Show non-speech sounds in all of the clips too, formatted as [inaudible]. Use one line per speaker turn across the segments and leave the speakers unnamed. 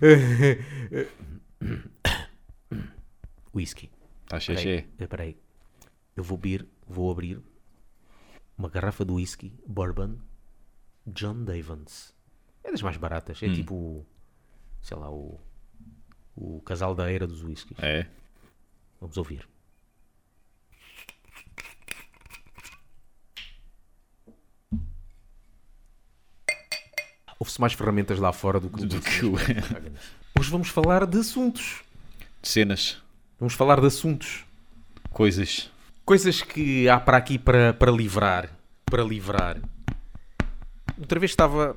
[coughs] Whisky.
Está cheio,
aí. Eu vou abrir, vou abrir uma garrafa de whisky bourbon John Davins. É das mais baratas. É tipo, sei lá, o, o casal da era dos whiskies.
É.
Vamos ouvir. Houve-se mais ferramentas lá fora do que,
Do que o- [laughs]
Hoje vamos falar de assuntos.
Cenas,
Vamos falar de assuntos.
coisas.
Coisas que há para aqui para, para livrar. Para livrar. Outra vez estava.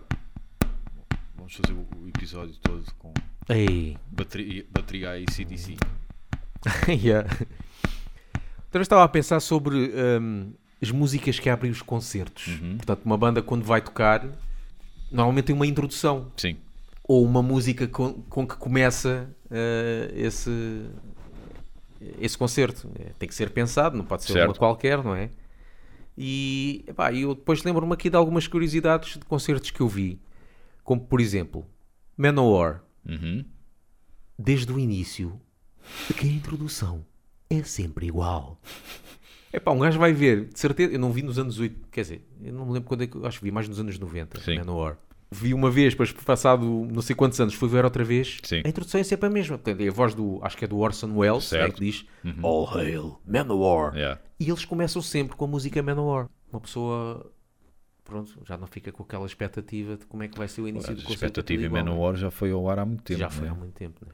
Vamos fazer o episódio todo com
Ei.
bateria, bateria e CDC.
Yeah. Outra vez estava a pensar sobre hum, as músicas que abrem os concertos. Portanto, uma banda quando vai tocar, normalmente tem uma introdução.
Sim.
Ou uma música com, com que começa eh, esse, esse concerto. É, tem que ser pensado, não pode ser
Certo.
uma qualquer, não é? E epá, eu depois lembro-me aqui de algumas curiosidades de concertos que eu vi. Como, por exemplo, Manowar.
Uhum.
desde o início que a introdução é sempre igual. É pá, um gajo vai ver, de certeza, eu não vi nos anos 8, quer dizer, eu não me lembro quando é que, eu acho que vi mais nos anos 90,
Sim.
Manowar. Vi uma vez, depois passado não sei quantos anos, fui ver outra vez,
Sim.
a introdução é sempre a mesma. Portanto, é a voz do, acho que é do Orson Welles, é,
Certo.
que diz All Hail Manowar.
Yeah.
E eles começam sempre com a música Manowar. Uma pessoa, pronto, já não fica com aquela expectativa de como é que vai ser o início
A
do concerto.
expectativa
é
em
é?
Manowar já foi ao ar há muito tempo.
Já foi
né?
há muito tempo, né?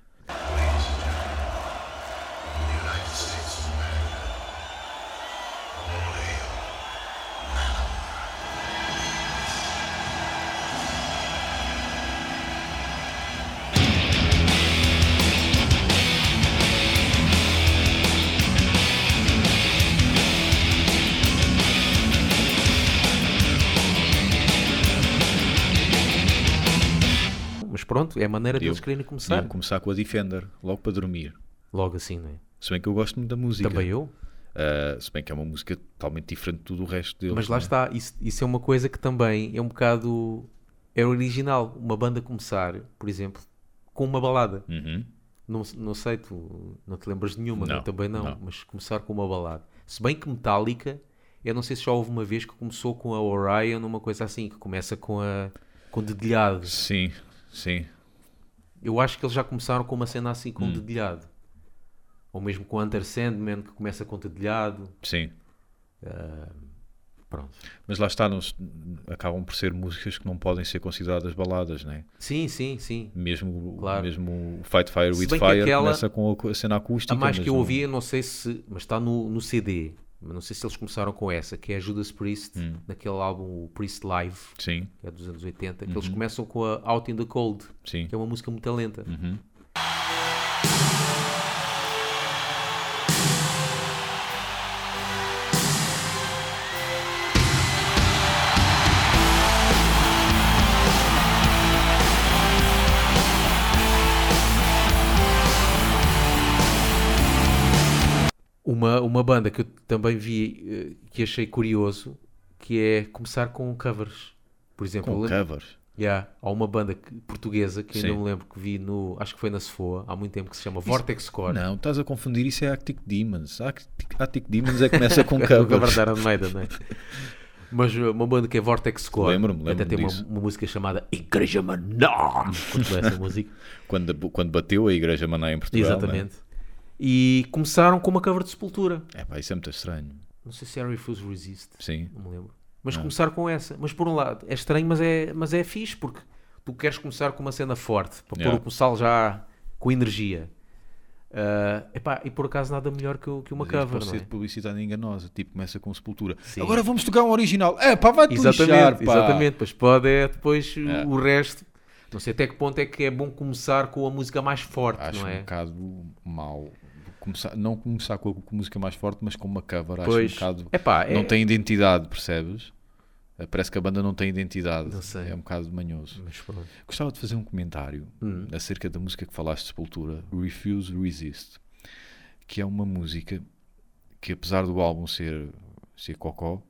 É a maneira deles
Eu-
quererem começar.
Iam começar com a Defender, logo para dormir.
Logo assim, não é?
Se bem que eu gosto muito da música.
Também eu.
Ah, se bem que é uma música totalmente diferente de tudo o resto deles.
Mas lá
né?
está, isso, isso é uma coisa que também é um bocado. É original. Uma banda começar, por exemplo, com uma balada.
Uhum.
Não, não sei, tu não te lembras de nenhuma,
Não,
eu também não,
não.
mas começar com uma balada. Se bem que Metallica, eu não sei se já houve uma vez que começou com a Orion, uma coisa assim, que começa com a com dedilhado.
Sim, sim.
Eu acho que eles já começaram com uma cena assim
Hum.
com dedilhado. Ou mesmo com Hunter Sandman, que começa com dedilhado.
Sim.
Pronto.
Mas lá está, não acabam por ser músicas que não podem ser consideradas baladas, né?
Sim, sim, sim.
Mesmo,
Claro.
mesmo o Fight Fire with Fire
aquela-
começa com a cena acústica.
A mais que eu
não-
ouvi, não sei se. Mas está no, no CD. Mas não sei se eles começaram com essa, que é a Judas Priest,
Hum.
naquele álbum Priest Live,
Sim,
que é dos anos 80, que
Uhum.
eles começam com a Out in the Cold,
sim.
que é uma música muito lenta.
Uhum.
Uma, banda que eu também vi, eh, que achei curioso, que é começar com covers. Por exemplo,
Com
lembro-
covers.
Yeah, há uma banda portuguesa que ainda
Sim.
me lembro que vi no. Acho que foi na Sefoa há muito tempo que se chama Vortex Core.
Não, estás a confundir, isso é Arctic Demons. Arctic, Arctic Demons é que começa com [laughs]
cover
covers.
Maiden, não é? Mas uh, uma banda que é Vortex Core.
Lembro-me,
Até
lembro-me
tem uma, uma música chamada Igreja Menor. Quando [laughs] música.
Quando, quando bateu a Igreja Maná em Portugal.
Exatamente. E começaram com uma cover de Sepultura.
É pá, isso é muito estranho.
Não sei se é Refuse Resist.
Sim.
Não me lembro. Mas começaram com essa. Mas por um lado, é estranho, mas é, mas é fixe, porque tu queres começar com uma cena forte, para
Yeah.
pôr o começar já com energia. Ah, epá, e por acaso nada melhor que, que uma
Mas
cover,
pode
não
ser
é?
de publicidade enganosa. Tipo, começa com Sepultura.
Sim.
Agora vamos tocar um original. É pá, vai-te lixar,
Exatamente,
pá.
exatamente. Pois pode é depois o-
É.
o resto. Não sei até que ponto é que é bom começar com a música mais forte,
Acho
não
um
é?
bocado mau. Começar, não começar com a com a música mais forte, mas com uma cover. Acho
Pois.
um bocado...
Epá, é-
Não tem identidade, percebes? Eh, Parece que a banda não tem identidade.
Não sei.
É um bocado manhoso.
Mas pronto.
Gostava de fazer um comentário
Hum.
acerca da música que falaste de Sepultura, Refuse Resist, que é uma música que, apesar do álbum ser, ser cocó,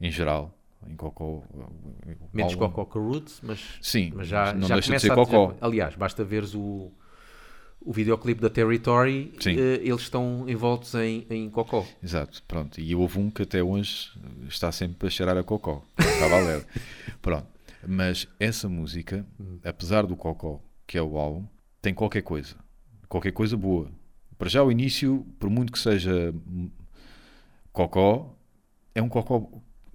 em geral, Em Cocó.
Menos
álbum-
Cocó que Roots, mas,
Sim,
mas já,
não
já
deixa de ser
a
Cocó.
Aliás, basta veres o, o videoclipe da Territory,
Sim.
eh, eles estão envoltos em, em Cocó.
Exato, pronto. E houve um que até hoje está sempre a cheirar a Cocó. Estava a ler. [laughs] Pronto. Mas essa música, apesar do Cocó, que é o álbum, tem qualquer coisa. Qualquer coisa boa. Para já o início, por muito que seja Cocó, é um Cocó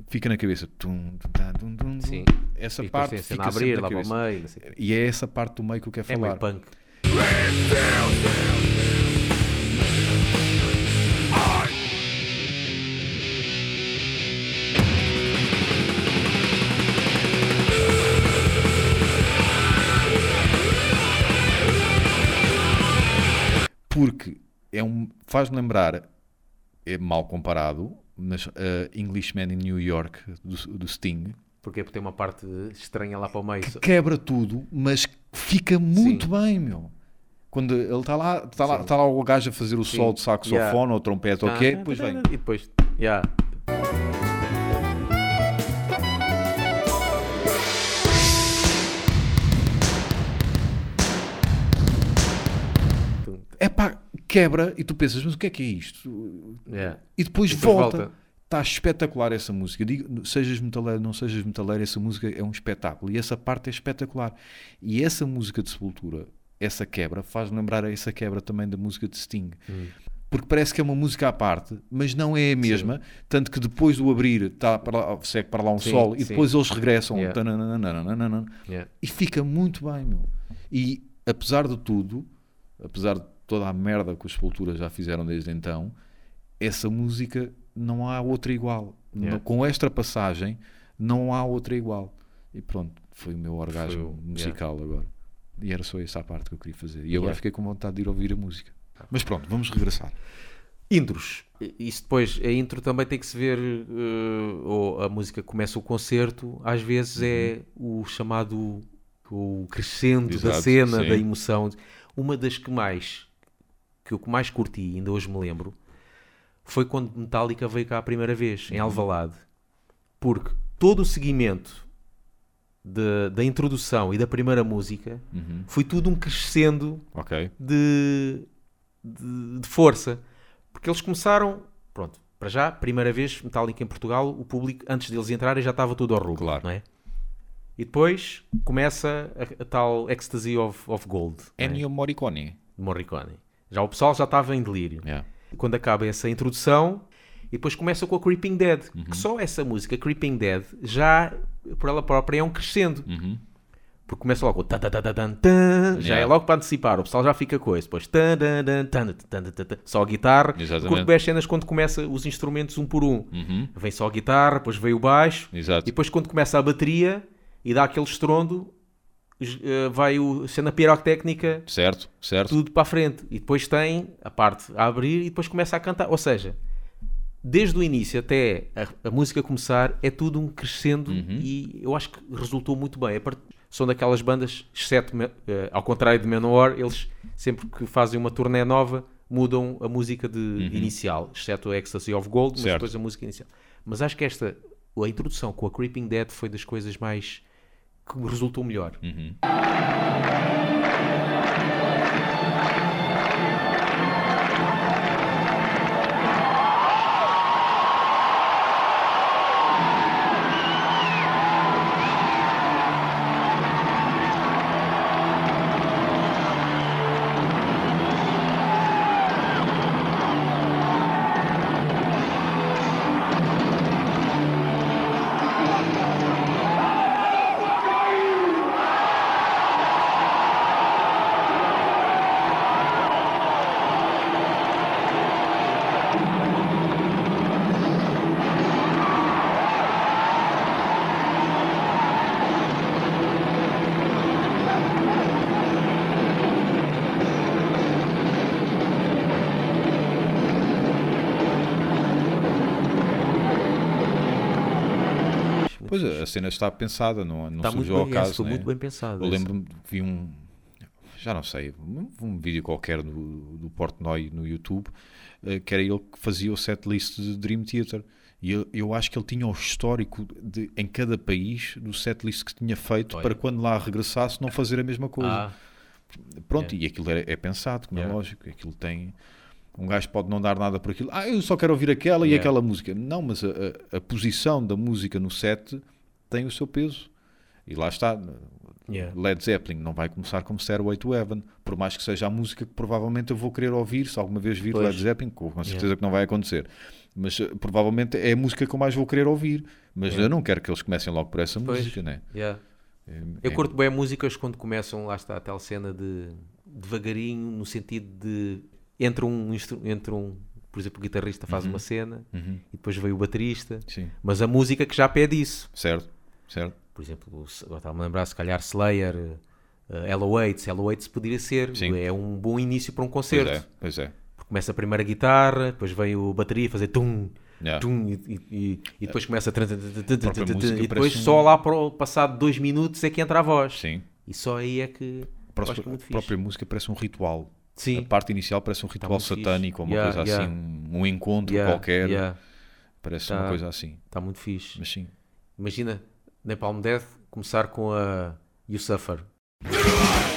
fica na cabeça. Tum, tum, tum.
Sim.
Essa
e
parte
tem a cena
fica
a abrir, lá
cabeça.
meio.
E é essa parte do meio que eu quero
É
falar.
meio punk.
Porque é um, faz-me lembrar, é mal comparado, mas uh, Englishman in New York do, do Sting
Porque tem uma parte estranha lá para o meio.
quebra tudo, mas fica muito bem, meu. Quando ele está lá, está lá, tá lá o gajo a fazer o
Sim.
sol de saxofone
Yeah.
ou trompete ou o quê, depois vem.
E depois, yeah.
É pá, quebra e tu pensas, mas o que é que é isto?
Yeah.
E depois,
E depois
volta.
volta.
Está espetacular essa música. Digo, sejas metaleiro, não sejas metaleiro, essa música é um espetáculo. E essa parte é espetacular. E essa música de Sepultura, essa quebra, faz lembrar a essa quebra também da música de Sting.
Hum.
Porque parece que é uma música à parte, mas não é a mesma. Tanto que depois do abrir, tá para lá, segue para lá um
Sim,
sol e
sim.
depois eles regressam.
Yeah. Yeah.
E fica muito bem, meu. E apesar de tudo, apesar de toda a merda que os Sepultura já fizeram desde então, essa música não há outra igual.
Yeah.
Com esta passagem, não há outra igual. E pronto, foi o meu orgasmo
o-
musical agora. E era só essa a parte que eu queria fazer. E agora
Yeah.
fiquei com vontade de ir ouvir a música. Mas pronto, vamos regressar.
Intros. Isso depois, a intro também tem que se ver, eh, ou a música começa o concerto, às vezes é o chamado o crescendo da
Exato,
cena,
sim.
da emoção. Uma das que mais, que eu que mais curti, ainda hoje me lembro, foi quando Metallica veio cá a primeira vez, em Alvalade. Porque todo o seguimento de- da introdução e da primeira música
Uhum.
foi tudo um crescendo
Ok.
de, de, de força. Porque eles começaram, pronto, para já, primeira vez Metallica em Portugal, o público, antes deles entrarem, já estava todo ao rubro,
Claro.
não é? E depois começa a, a tal Ecstasy of, of Gold, é?
Ennio Morricone.
de Morricone. Já o pessoal já estava em delírio.
Yeah.
Quando acaba essa introdução, e depois começa com a Creeping Dead,
uhum.
que só essa música, Creeping Dead, já por ela própria é um crescendo.
Uhum.
Porque começa logo tan, tan, tan, tan, já é logo para antecipar, o pessoal já fica com isso, depois tan, tan, tan, tan, tan, tan, só a guitarra,
Exatamente.
curto bem as cenas quando começa os instrumentos um por um,
uhum.
vem só a guitarra, depois vem o baixo,
Exato.
e depois quando começa a bateria e dá aquele estrondo, vai o cena pirotécnica,
certo, certo.
tudo para a frente, e depois tem a parte a abrir e depois começa a cantar, ou seja, desde o início até a, a música começar é tudo um crescendo e eu acho que resultou muito bem. A part- São daquelas bandas, exceto eh, ao contrário de Manowar, eles sempre que fazem uma turnê nova mudam a música de inicial, exceto a Ecstasy of Gold, mas
Certo.
depois a música inicial. Mas acho que esta, a introdução com a Creeping Dead foi das coisas mais que resultou melhor.
Uhum. Pois a cena está pensada, não, não
Está muito
surgiu ao
bem,
caso.
essa foi
né?
muito bem pensado.
Eu lembro-me que vi um, já não sei, um, um vídeo qualquer do, do Portnoy no YouTube, eh, que era ele que fazia o setlist de Dream Theater. E eu, eu acho que ele tinha o histórico de, em cada país do setlist que tinha feito
Olha.
para quando lá regressasse não fazer a mesma coisa.
Ah,
Pronto,
Yeah.
e aquilo é, é pensado, como
Yeah.
é lógico. Aquilo tem. Um gajo pode não dar nada por aquilo. Ah, eu só quero ouvir aquela e
Yeah.
aquela música. Não, mas a, a- a posição da música no set tem o seu peso. E lá está.
yeah.
Led Zeppelin não vai começar como Stairway to Heaven, por mais que seja a música que provavelmente eu vou querer ouvir, se alguma vez vir
Pois.
Led Zeppelin, com certeza que não vai acontecer. Mas eh, provavelmente é a música que eu mais vou querer ouvir. Mas
Yeah.
eu não quero que eles comecem logo por essa
Pois.
música, né?
Yeah.
É-
Eu
é-
curto bem músicas quando começam, lá está a tal cena de devagarinho, no sentido de entre um, entre um por exemplo, o guitarrista faz uma cena
Uhum,
e depois veio o baterista,
Sim,
mas a música que já pede isso.
certo, certo.
Por exemplo, estava-me a lembrar, se calhar Slayer, uh, Hello Waits, Hello Waits poderia ser,
Sim.
é um bom início para um
Pois
concerto.
é, pois é.
Porque começa a primeira guitarra, depois vem o bateria fazer tum,
Yeah.
tum, e, e- e- depois começa a
música
e depois
um-
só lá para o passado dois minutos é que entra a voz.
Sim.
E só aí é que
A
que é
a própria música parece um ritual.
Sim.
A parte inicial parece um ritual
muito fixe.
satânico, uma
Yeah,
coisa
yeah.
assim, um, um encontro
Yeah,
qualquer. Parece
Tá.
uma coisa assim.
Está muito fixe.
Mas sim.
Imagina, Napalm Death começar com a You Suffer. [laughs]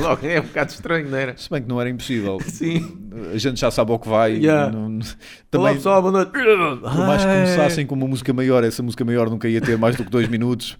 Logo é um bocado estranho, não era?
Se bem que não era impossível. [laughs]
Sim.
A gente já sabe ao que vai.
Yeah.
não-
Olá
também,
pessoal, boa noite.
por mais que começassem com uma música maior, essa música maior nunca ia ter mais do que dois minutos.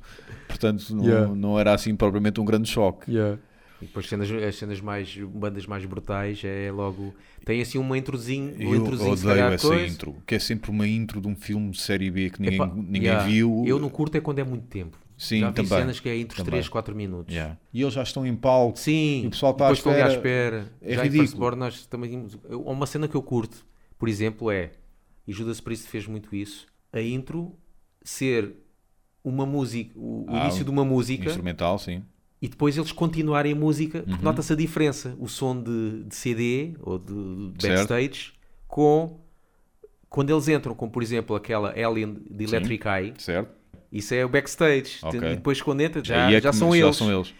Portanto, não,
Yeah.
não era assim propriamente um grande choque.
Yeah. E depois cenas, as cenas mais, bandas mais brutais é logo. Tem assim uma introzinho, um
Eu
introzinho
odeio essa
coisa.
intro, que é sempre uma intro de um filme de série B que ninguém,
Epá,
ninguém
yeah.
viu.
Eu não curto é quando é muito tempo.
Sim,
Já vi
também.
cenas que é entre os
Também.
3, 4 minutos.
Yeah. E eles já estão em palco.
Sim,
E o pessoal está à
ali à
espera.
espera.
É
Já
ridículo.
em Firstborn nós também Uma cena que eu curto, por exemplo, é, e Judas Priest fez muito isso, a intro ser uma música, o, o
Ah,
início de uma música
Instrumental, sim.
E depois eles continuarem a música, porque
Uhum.
nota-se a diferença, o som de, de CD ou de, de
Certo.
backstage com quando eles entram, como por exemplo aquela Alien de Electric Eye,
Certo?
isso é o backstage.
Ok.
E depois quando entra já,
é
já, são
já
eles.
são eles.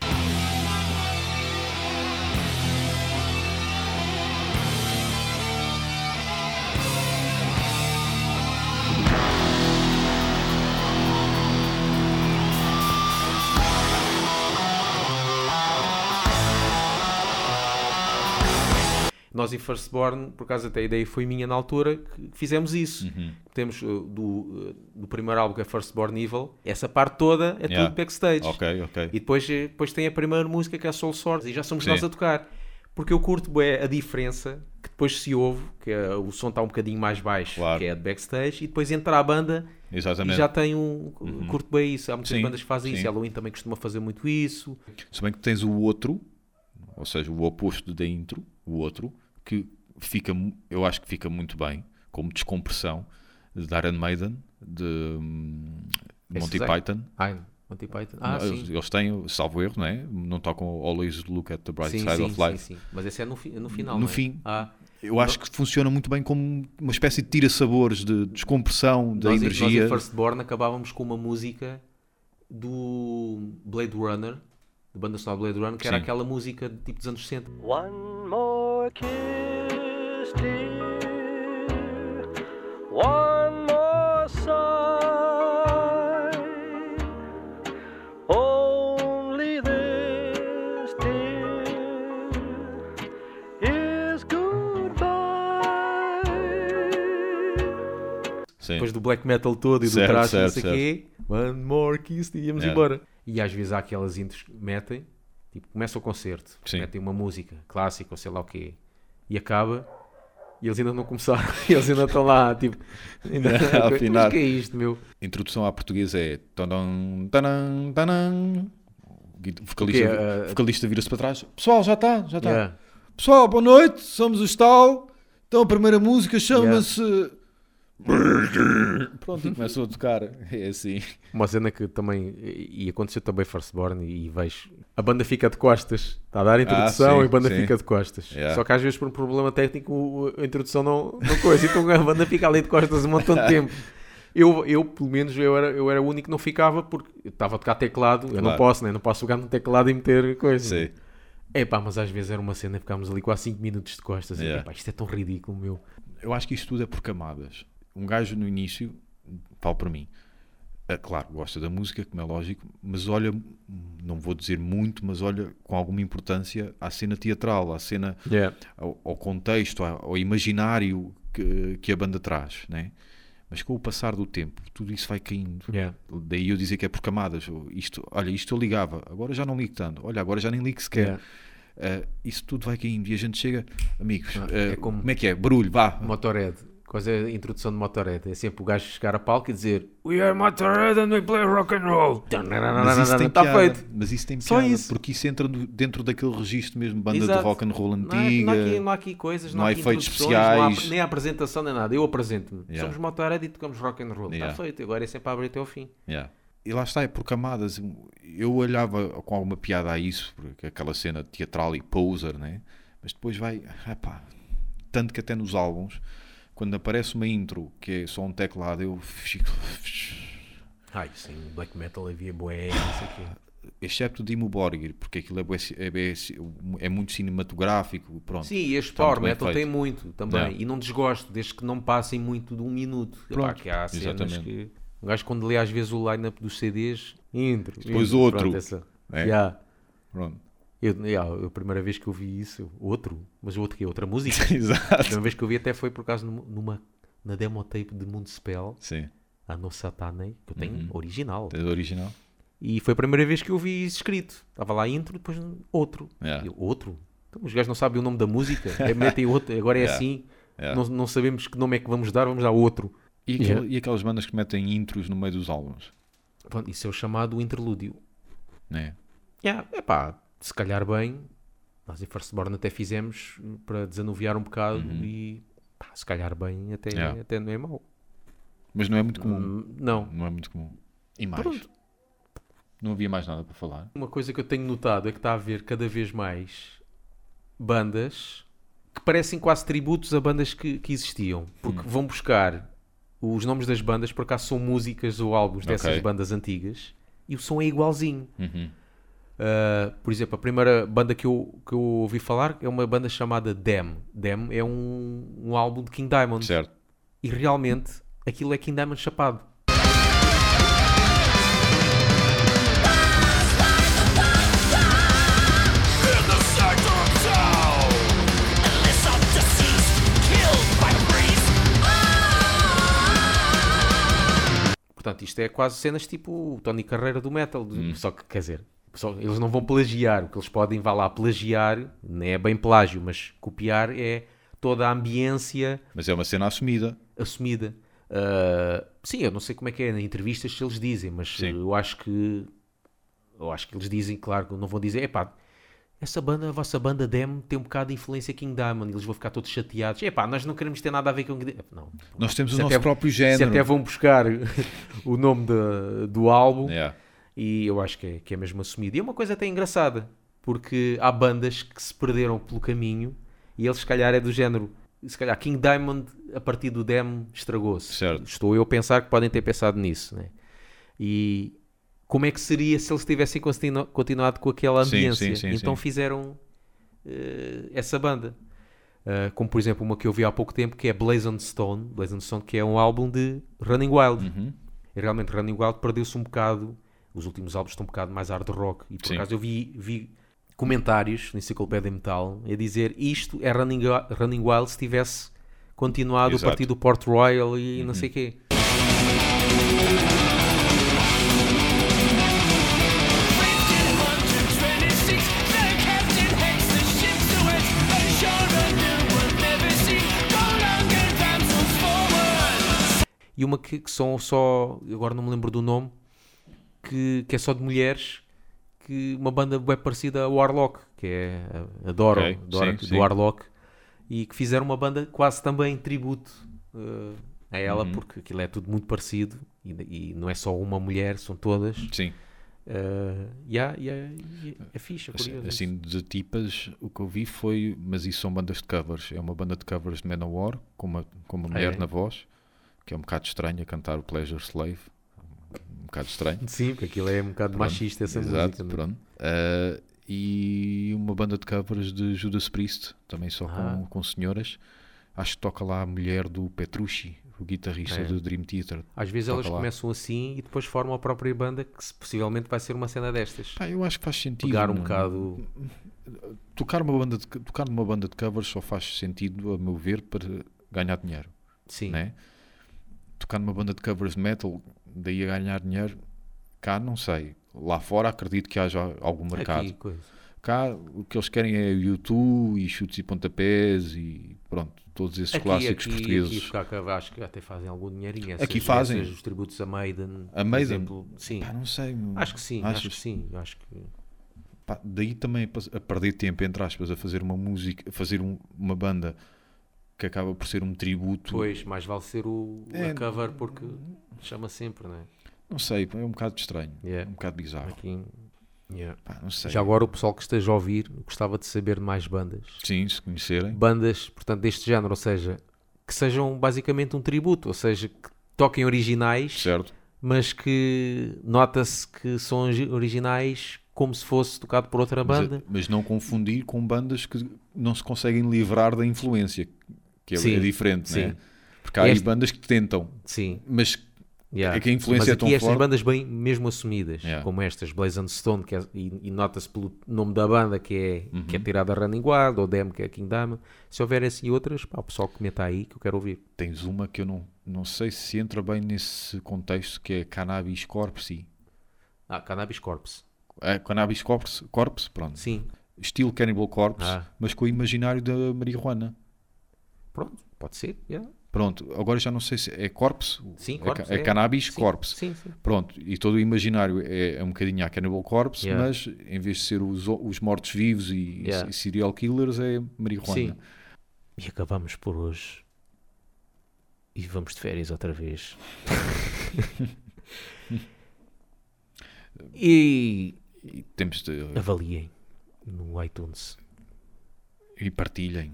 Nós em Firstborn, por acaso até a ideia foi minha na altura, que fizemos isso.
Uhum.
Temos uh, do, uh, do primeiro álbum que é Firstborn Evil, essa parte toda é
Yeah.
tudo backstage.
Ok, ok.
E depois, eh, depois tem a primeira música que é Soul Swords e já somos
Sim.
nós a tocar. Porque eu curto bué, a diferença que depois se ouve, que é, o som está um bocadinho mais baixo,
Claro.
que é de backstage, e depois entra a banda
Exatamente.
e já tem um. Curto bem isso. Há muitas
Sim,
bandas que fazem isso.
sim.
Halloween também costuma fazer muito isso.
Se bem que tens o outro, ou seja, o oposto da intro, o outro, que fica, eu acho que fica muito bem, como descompressão, de Iron Maiden, de hum, Monty
é?
Python.
Ai, Monty Python. Ah,
eles,
sim.
eles têm, salvo erro, não é? Não tocam Always Look at the Bright
Sim,
Side
sim,
of
sim,
Life.
sim. Mas esse é no, fi- no final.
No
não é?
fim.
Ah,
Eu acho que funciona muito bem como uma espécie de tira-sabores, de descompressão da
nós, em- nós
energia.
em Firstborn acabávamos com uma música do Blade Runner, da banda sonora Blade Runner, que era
Sim.
aquela música de tipo dos anos 60.
One more kiss, dear. One more sigh. Only this, dear, is goodbye.
Sim.
Depois do black metal todo e do
Certo,
trash, não
certo,
sei o quê, one more kiss e íamos
Yeah.
embora. E às vezes há aquelas intros que metem, tipo, começa o concerto,
Sim.
metem uma música clássica ou sei lá o quê, e acaba, e eles ainda não começaram, [laughs] e eles ainda estão lá, tipo, [laughs] ainda,
A afinar.
mas que é isto, meu?
Introdução à portuguesa é o vocalista,
O quê? Uh,
vocalista vira-se para trás. Pessoal, já está, já está.
Yeah.
Pessoal, boa noite, somos o Stal. Então a primeira música chama-se. Pronto, e começou a tocar. É assim.
Uma cena que também, e e aconteceu também Firstborn, e vejo, a banda fica de costas, está a dar a introdução
Ah, sim,
e a banda
sim.
fica de costas.
Yeah.
Só que às vezes por um problema técnico a introdução não, não coisa, então a banda fica ali de costas um montão de tempo. Eu, eu, pelo menos, eu era, eu era o único que não ficava porque estava a tocar teclado, eu não posso, né? não posso jogar no teclado e meter coisa.
Sim.
É pá, mas às vezes era uma cena e ficámos ali quase 5 minutos de costas. E,
Yeah.
epá, isto é tão ridículo, meu.
Eu acho que isto tudo é por camadas. Um gajo no início, falo para mim, é, claro, gosta da música, como é lógico, mas olha, não vou dizer muito, mas olha com alguma importância à cena teatral, à cena, ao, ao contexto, ao, imaginário que, que a banda traz, né? Mas com o passar do tempo, tudo isso vai caindo.
Yeah.
Daí eu dizer que é por camadas. Isto, olha, isto eu ligava, agora já não ligo tanto. Olha, agora já nem ligo sequer.
Yeah.
Uh, isso tudo vai caindo e a gente chega, amigos,
Ah,
uh,
é como-
como... é que é? Barulho, vá.
Motorhead. Quase a introdução de Motorhead. É sempre o gajo chegar a palco e dizer We are Motorhead and we play rock and roll.
Mas isso tem
Está
piada,
feito.
Mas isso tem
Só
piada,
isso.
porque isso entra dentro daquele registro mesmo, banda
Exato.
de rock and roll
Não, é-
antiga.
não há aqui, não há aqui coisas, não,
não
há
há
aqui
efeitos
introduções, não há-
especiais.
nem há apresentação nem nada. Eu apresento-me.
Yeah.
Somos Motorhead e tocamos rock and roll. Está
Yeah.
feito. Agora é sempre a abrir até ao fim.
Yeah. E lá está, é por camadas. Eu olhava com alguma piada a isso, porque aquela cena teatral e poser, né? mas depois vai. epá, tanto que até nos álbuns, quando aparece uma intro que é só um teclado, eu fico. [laughs]
Ai, sim, black metal havia boé, não sei o quê.
Excepto Dimmu Borgir, porque aquilo é, bué- é, bué- é muito cinematográfico. Pronto.
Sim, este
Está
Power Metal
feito.
tem muito também.
Yeah.
E não desgosto, desde que não passem muito de um minuto. Epá,
Pronto,
que há cenas
exatamente.
que. Um gajo quando lê às vezes o line-up dos CDs, intro.
Depois
intro,
outro.
Pronto, essa.
É?
Yeah.
Pronto.
Eu, yeah, a primeira vez que eu vi isso, outro, mas o outro que é outra música. [laughs] A
Exato.
primeira vez que eu vi até foi por causa numa, na demo tape de Moonspell,
Sim,
a No Satane, que eu tenho
Uhum.
original.
é original.
E foi a primeira vez que eu vi isso escrito. Estava lá intro, depois outro.
Yeah.
Eu, outro? Então, os gajos não sabem o nome da música. É, metem outro, agora é
Yeah.
assim. Não, não sabemos que nome é que vamos dar, vamos dar outro.
E, aquele- e aquelas bandas que metem intros no meio dos álbuns,
Pronto, isso é o chamado interlúdio.
né?
Yeah, epá, se calhar bem. Nós em Firstborn até fizemos para desanuviar um bocado e pá, se calhar bem até,
Uhum. Yeah.
até não é mau.
Mas não é muito comum.
Hum, Não.
Não é muito comum. E mais?
Pronto.
Não havia mais nada para falar.
Uma coisa que eu tenho notado é que está a haver cada vez mais bandas que parecem quase tributos a bandas que, que existiam. Porque
Hum.
vão buscar os nomes das bandas, por acaso são músicas ou álbuns dessas
Ok.
bandas antigas, e o som é igualzinho.
Uhum.
Uh, por exemplo, a primeira banda que eu, que eu ouvi falar é uma banda chamada Dem. Dem é um, um álbum de King Diamond.
Certo.
E realmente aquilo é King Diamond chapado. Portanto, isto é quase cenas tipo o Tony Carreira do metal.
Hum.
Só que, quer dizer, só- eles não vão plagiar. O que eles podem, vá lá, plagiar, não é bem plágio, mas copiar é toda a ambiência
Mas é uma cena assumida.
assumida. Ah, sim, eu não sei como é que é na entrevistas se eles dizem, mas
Sim.
eu acho que eu acho que eles dizem, claro, que não vão dizer, epá, essa banda, a vossa banda Dem tem um bocado de influência King Diamond, eles vão ficar todos chateados. Epá, nós não queremos ter nada a ver com. Não.
Nós temos o
Se
nosso
até-
próprio
Se
género.
até vão buscar [laughs] o nome da- do álbum,
Yeah.
E eu acho que é, que é mesmo assumido. E é uma coisa até engraçada, porque há bandas que se perderam pelo caminho e eles, se calhar, é do género. Se calhar King Diamond, a partir do demo, estragou-se. Estou eu a pensar que podem ter pensado nisso. Né? E como é que seria se eles tivessem continu- continuado com aquela ambiência?
sim, sim,
então
sim.
fizeram eh, essa banda. Uh, como por exemplo uma que eu vi há pouco tempo que é Blazon Stone, Blazon Stone que é um álbum de Running Wild.
Uhum.
E realmente Running Wild perdeu-se um bocado. Os últimos álbuns estão um bocado mais hard rock. E por
Sim.
acaso eu vi, vi comentários na Enciclopédia Metal a dizer isto é Running, Running Wild se tivesse continuado
Exato.
a partir do Port Royal e
Uhum.
não sei o quê.
1526, the captain heads the ship to it. Ashore a new one never seen. Go longer damsels forward.
E uma que, que são só, agora não me lembro do nome, que, que é só de mulheres, que uma banda bem parecida a Warlock, que é a- adoro,
Ok,
adoro
sim,
do
sim.
Warlock, e que fizeram uma banda quase também tributo eh, a ela,
Uhum.
porque aquilo é tudo muito parecido e, e não é só uma mulher, são todas.
Sim.
Uh, e há- e é, e é
Assim, assim, de tipas, o que eu vi foi. Mas isso são bandas de covers. É uma banda de covers de Manowar, com uma, com uma
Ah,
mulher
é?
na voz, que é um bocado estranho a cantar o Pleasure Slave. Um bocado estranho.
Sim, porque aquilo é um bocado
Pronto,
machista essa
Exato,
música. né?
pronto. Ah, e uma banda de covers de Judas Priest, também só com,
Ah.
com senhoras. Acho que toca lá a mulher do Petrucci, o guitarrista
É.
do Dream Theater.
Às vezes elas
lá.
começam assim e depois formam a própria banda, que possivelmente vai ser uma cena destas.
Pá, eu acho que faz sentido.
Pegar um
não-
bocado.
Tocar, uma banda de, tocar numa banda de covers só faz sentido, a meu ver, para ganhar dinheiro.
Sim.
Né? Tocar numa banda de covers metal, daí a ganhar dinheiro, cá não sei. Lá fora acredito que haja algum mercado.
Aqui.
Cá o que eles querem é YouTube e chutes e pontapés e pronto, todos esses
Aqui,
clássicos
aqui,
portugueses.
Aqui, cá, acho que até fazem algum dinheirinho. Essas,
Aqui fazem.
essas, os tributos a Maiden.
A Maiden?
exemplo. sim.
Pá, não sei.
Acho que sim, acho que sim. Acho que.
Pá, daí também a perder tempo, entre aspas, a fazer uma música, a fazer um- uma banda que acaba por ser um tributo.
Pois, mais vale ser o
É.
cover porque chama sempre, não é?
Não sei, é um bocado estranho.
Yeah.
Um bocado bizarro.
Aqui. yeah.
Pá, não sei.
Já agora o pessoal que esteja a ouvir gostava de saber de mais bandas.
Sim, se conhecerem.
Bandas, portanto, deste género, ou seja, que sejam basicamente um tributo, ou seja, que toquem originais,
Certo?
mas que nota-se que são origi- originais como se fosse tocado por outra
Mas,
banda.
mas não confundir com bandas que não se conseguem livrar da influência, que é,
Sim,
é diferente,
sim.
né? Porque há aí
Este-
bandas que tentam,
Sim.
mas
Yeah.
É que a influência
Mas
é
aqui
tão
estas
forte.
bandas bem mesmo assumidas,
Yeah.
como estas, Blaze and Stone, que é- e, e nota-se pelo nome da banda que é,
Uhum.
que é tirada da Running Wild, ou Dem, que é King Diamond. Se houver assim outras, pá, o pessoal comenta aí que eu quero ouvir.
tens uma que eu não, não sei se entra bem nesse contexto, que é Cannabis Corpse.
Ah, Cannabis Corpse.
É, Cannabis Corpse, Corpse, pronto.
Sim,
Estilo Cannibal Corpse,
Ah.
mas com o imaginário da marihuana.
Pronto, pode ser. yeah.
Pronto, agora já não sei se é Corpse.
Sim,
é,
Corpse,
ca- é
é.
Cannabis
Sim,
Corpse.
Sim, sim.
Pronto, e todo o imaginário é, é um bocadinho a Cannibal Corpse,
Yeah.
mas em vez de ser os, os mortos-vivos e,
Yeah.
e serial killers, é marihuana.
Sim. E acabamos por hoje. E vamos de férias outra vez. [laughs] e
E temos de.
avaliem no iTunes.
E partilhem.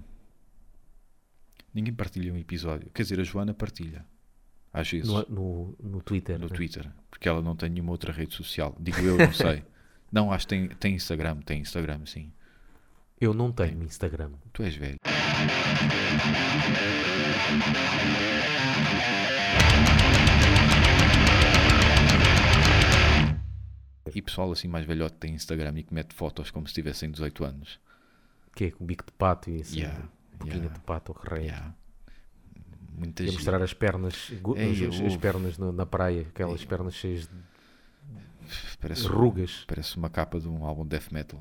Ninguém partilha um episódio. Quer dizer, a Joana partilha. Às vezes.
No, no, no Twitter.
no
né?
Twitter. Porque ela não tem nenhuma outra rede social. Digo eu, não sei. [laughs] não, acho que tem, tem Instagram. Tem Instagram, sim.
Eu não tenho Instagram.
Tu és velho. E pessoal assim mais velhote tem Instagram e que mete fotos como se tivessem 18 anos.
Que é com bico de pato e assim.
Yeah,
boquinha
yeah.
de pato rei.
Yeah. Muita
E mostrar as pernas,
Ei,
as, as pernas no- na praia, aquelas pernas cheias de
Parece,
rugas.
parece uma capa de um álbum death metal.